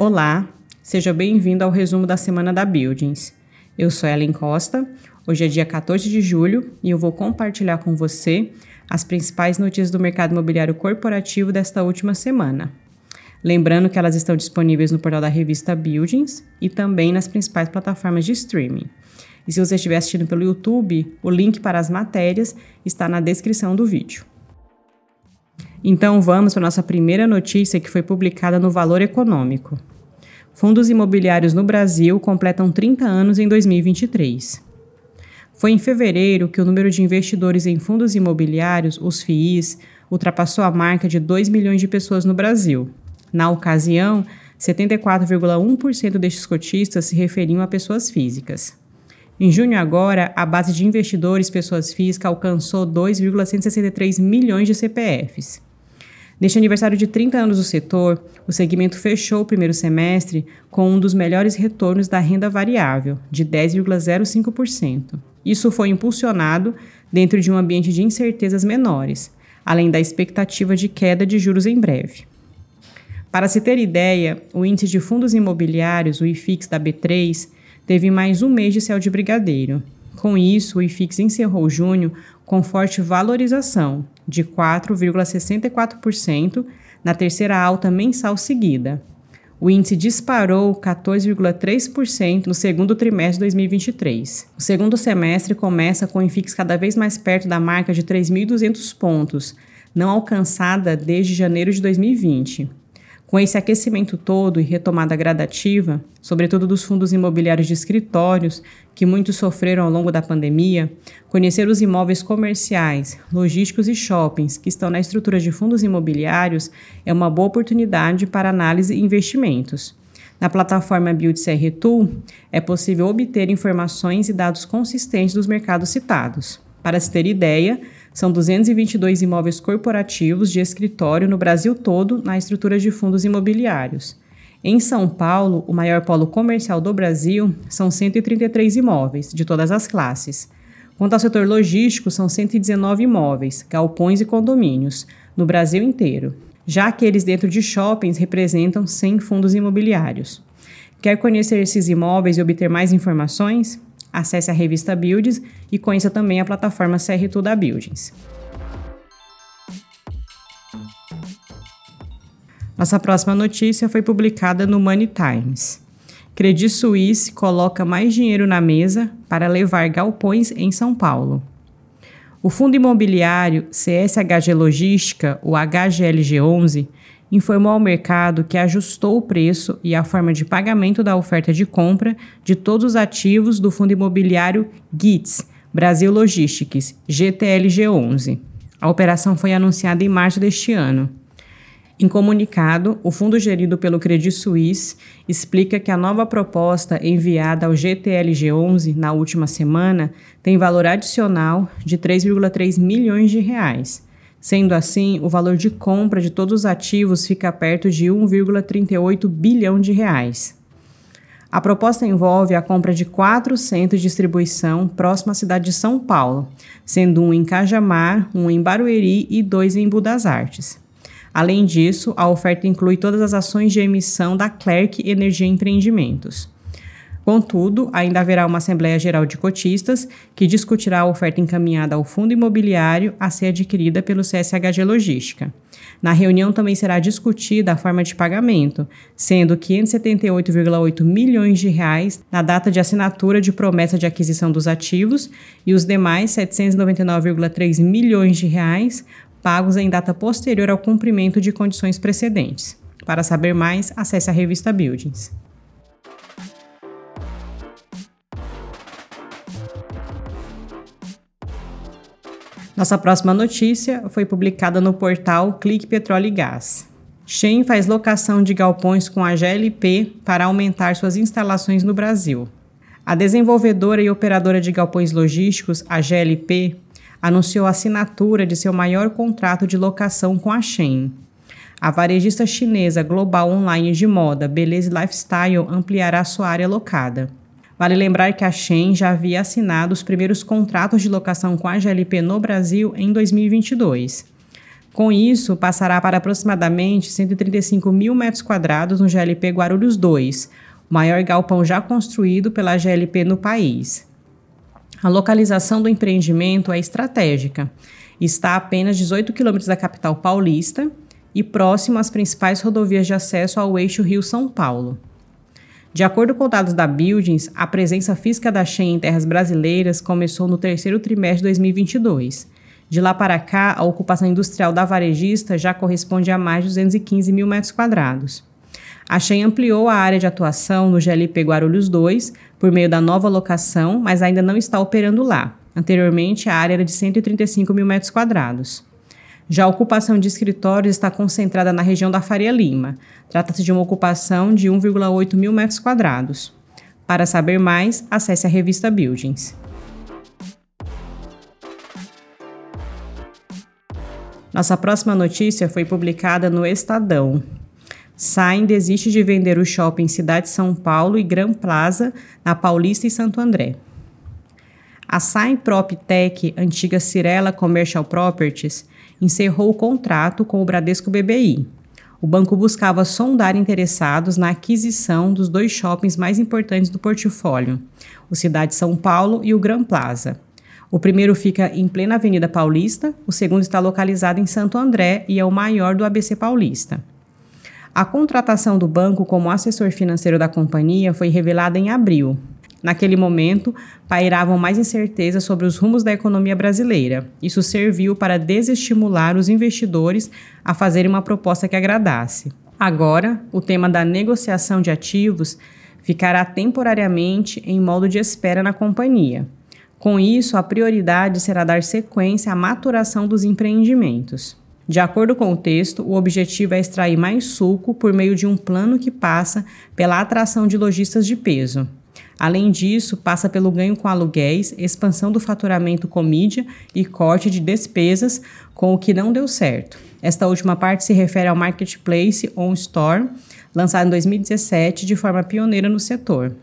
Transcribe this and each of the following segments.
Olá, seja bem-vindo ao resumo da semana da Buildings. Eu sou Ellen Costa, hoje é dia 14 de julho e eu vou compartilhar com você as principais notícias do mercado imobiliário corporativo desta última semana. Lembrando que elas estão disponíveis no portal da revista Buildings e também nas principais plataformas de streaming. E se você estiver assistindo pelo YouTube, o link para as matérias está na descrição do vídeo. Então vamos para a nossa primeira notícia que foi publicada no Valor Econômico. Fundos imobiliários no Brasil completam 30 anos em 2023. Foi em fevereiro que o número de investidores em fundos imobiliários, os FIIs, ultrapassou a marca de 2 milhões de pessoas no Brasil. Na ocasião, 74,1% destes cotistas se referiam a pessoas físicas. Em junho agora, a base de investidores pessoas físicas alcançou 2,163 milhões de CPFs. Neste aniversário de 30 anos do setor, o segmento fechou o primeiro semestre com um dos melhores retornos da renda variável, de 10,05%. Isso foi impulsionado dentro de um ambiente de incertezas menores, além da expectativa de queda de juros em breve. Para se ter ideia, o índice de fundos imobiliários, o IFIX da B3, teve mais um mês de céu de brigadeiro. Com isso, o IFIX encerrou junho com forte valorização, de 4,64% na terceira alta mensal seguida. O índice disparou 14,3% no segundo trimestre de 2023. O segundo semestre começa com o INFIX cada vez mais perto da marca de 3.200 pontos, não alcançada desde janeiro de 2020. Com esse aquecimento todo e retomada gradativa, sobretudo dos fundos imobiliários de escritórios, que muitos sofreram ao longo da pandemia, conhecer os imóveis comerciais, logísticos e shoppings que estão na estrutura de fundos imobiliários é uma boa oportunidade para análise e investimentos. Na plataforma Build CR Tool, é possível obter informações e dados consistentes dos mercados citados. Para se ter ideia, são 222 imóveis corporativos de escritório no Brasil todo na estrutura de fundos imobiliários. Em São Paulo, o maior polo comercial do Brasil, são 133 imóveis, de todas as classes. Quanto ao setor logístico, são 119 imóveis, galpões e condomínios, no Brasil inteiro. Já aqueles dentro de shoppings representam 100 fundos imobiliários. Quer conhecer esses imóveis e obter mais informações? Acesse a revista Buildings e conheça também a plataforma CR2 da Buildings. Nossa próxima notícia foi publicada no Money Times. Credit Suisse coloca mais dinheiro na mesa para levar galpões em São Paulo. O fundo imobiliário CSHG Logística, o HGLG11, informou ao mercado que ajustou o preço e a forma de pagamento da oferta de compra de todos os ativos do fundo imobiliário GITS, Brasil Logistics, GTLG11. A operação foi anunciada em março deste ano. Em comunicado, o fundo gerido pelo Credit Suisse explica que a nova proposta enviada ao GTLG11 na última semana tem valor adicional de 3,3 milhões de reais Sendo assim, o valor de compra de todos os ativos fica perto de 1,38 bilhão de reais. A proposta envolve a compra de quatro centros de distribuição próximo à cidade de São Paulo, sendo um em Cajamar, um em Barueri e dois em Budas Artes. Além disso, a oferta inclui todas as ações de emissão da Clerc Energia Empreendimentos. Contudo, ainda haverá uma Assembleia Geral de Cotistas que discutirá a oferta encaminhada ao fundo imobiliário a ser adquirida pelo CSHG Logística. Na reunião também será discutida a forma de pagamento, sendo 578,8 milhões de reais na data de assinatura de promessa de aquisição dos ativos e os demais 799,3 milhões de reais pagos em data posterior ao cumprimento de condições precedentes. Para saber mais, acesse a revista Buildings. Nossa próxima notícia foi publicada no portal Clique Petróleo e Gás. Shen faz locação de galpões com a GLP para aumentar suas instalações no Brasil. A desenvolvedora e operadora de galpões logísticos, a GLP, anunciou a assinatura de seu maior contrato de locação com a Shen. A varejista chinesa global online de moda Beleza Lifestyle ampliará sua área locada. Vale lembrar que a Shen já havia assinado os primeiros contratos de locação com a GLP no Brasil em 2022. Com isso, passará para aproximadamente 135 mil metros quadrados no GLP Guarulhos 2, o maior galpão já construído pela GLP no país. A localização do empreendimento é estratégica. Está a apenas 18 quilômetros da capital paulista e próximo às principais rodovias de acesso ao eixo Rio-São Paulo. De acordo com dados da Buildings, a presença física da Shen em terras brasileiras começou no terceiro trimestre de 2022 de lá para cá, a ocupação industrial da varejista já corresponde a mais de 215 mil metros quadrados. A Shen ampliou a área de atuação no GLP Guarulhos 2 por meio da nova locação, mas ainda não está operando lá. Anteriormente, a área era de 135 mil metros quadrados. Já a ocupação de escritórios está concentrada na região da Faria Lima. Trata-se de uma ocupação de 1,8 mil metros quadrados. Para saber mais, acesse a revista Buildings. Nossa próxima notícia foi publicada no Estadão. Sain desiste de vender o shopping Cidade São Paulo e Gran Plaza na Paulista e Santo André. A Sain PropTech, antiga Cirela Commercial Properties, encerrou o contrato com o Bradesco BBI. O banco buscava sondar interessados na aquisição dos dois shoppings mais importantes do portfólio, o Cidade São Paulo e o Gran Plaza. O primeiro fica em plena Avenida Paulista, o segundo está localizado em Santo André e é o maior do ABC Paulista. A contratação do banco como assessor financeiro da companhia foi revelada em abril. Naquele momento, pairavam mais incertezas sobre os rumos da economia brasileira. Isso serviu para desestimular os investidores a fazerem uma proposta que agradasse. Agora, o tema da negociação de ativos ficará temporariamente em modo de espera na companhia. Com isso, a prioridade será dar sequência à maturação dos empreendimentos. De acordo com o texto, o objetivo é extrair mais suco por meio de um plano que passa pela atração de lojistas de peso. Além disso, passa pelo ganho com aluguéis, expansão do faturamento com mídia e corte de despesas com o que não deu certo. Esta última parte se refere ao Marketplace On Store, lançado em 2017 de forma pioneira no setor.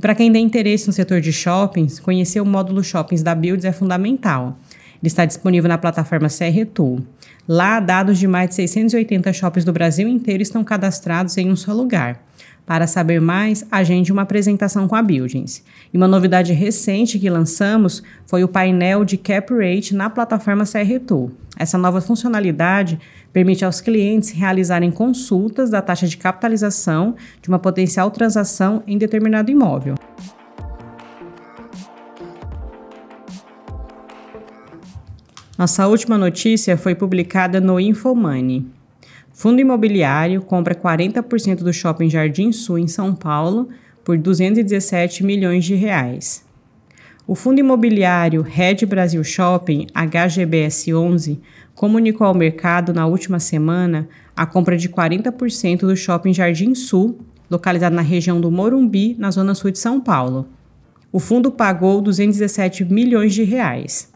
Para quem tem interesse no setor de shoppings, conhecer o módulo Shoppings da Builds é fundamental. Ele está disponível na plataforma CR Tool. Lá, dados de mais de 680 shoppings do Brasil inteiro estão cadastrados em um só lugar. Para saber mais, agende uma apresentação com a Buildings. E uma novidade recente que lançamos foi o painel de Cap Rate na plataforma CR Tool. Essa nova funcionalidade permite aos clientes realizarem consultas da taxa de capitalização de uma potencial transação em determinado imóvel. Nossa última notícia foi publicada no Infomoney. Fundo imobiliário compra 40% do Shopping Jardim Sul em São Paulo por 217 milhões de reais. O fundo imobiliário Red Brasil Shopping, HGBS 11, comunicou ao mercado na última semana a compra de 40% do Shopping Jardim Sul, localizado na região do Morumbi, na zona sul de São Paulo. O fundo pagou 217 milhões de reais.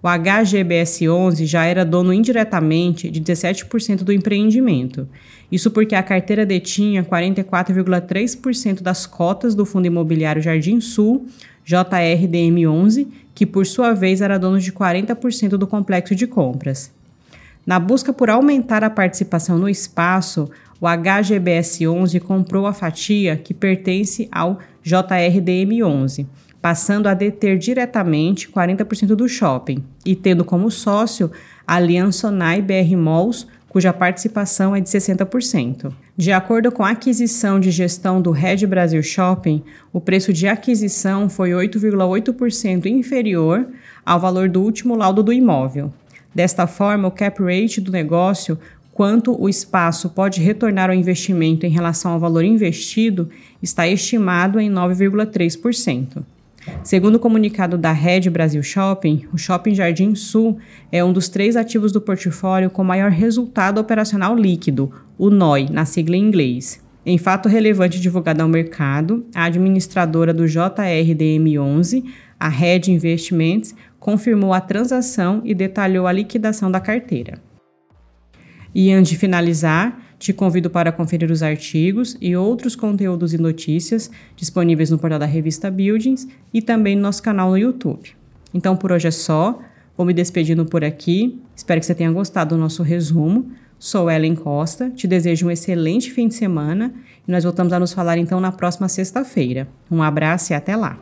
O HGBS 11 já era dono indiretamente de 17% do empreendimento. Isso porque a carteira detinha 44,3% das cotas do Fundo Imobiliário Jardim Sul, JRDM11, que por sua vez era dono de 40% do complexo de compras. Na busca por aumentar a participação no espaço, o HGBS 11 comprou a fatia que pertence ao JRDM11, passando a deter diretamente 40% do shopping e tendo como sócio a Aliança Sonai BR Malls, cuja participação é de 60%. De acordo com a aquisição de gestão do Red Brasil Shopping, o preço de aquisição foi 8,8% inferior ao valor do último laudo do imóvel. Desta forma, o cap rate do negócio, quanto o espaço pode retornar ao investimento em relação ao valor investido, está estimado em 9,3%. Segundo o comunicado da Red Brasil Shopping, o Shopping Jardim Sul é um dos três ativos do portfólio com maior resultado operacional líquido, o NOI, na sigla em inglês. Em fato relevante divulgado ao mercado, a administradora do JRDM11, a Red Investments, confirmou a transação e detalhou a liquidação da carteira. E antes de finalizar, te convido para conferir os artigos e outros conteúdos e notícias disponíveis no portal da revista Buildings e também no nosso canal no YouTube. Então por hoje é só. Vou me despedindo por aqui. Espero que você tenha gostado do nosso resumo. Sou Ellen Costa, te desejo um excelente fim de semana e nós voltamos a nos falar então na próxima sexta-feira. Um abraço e até lá!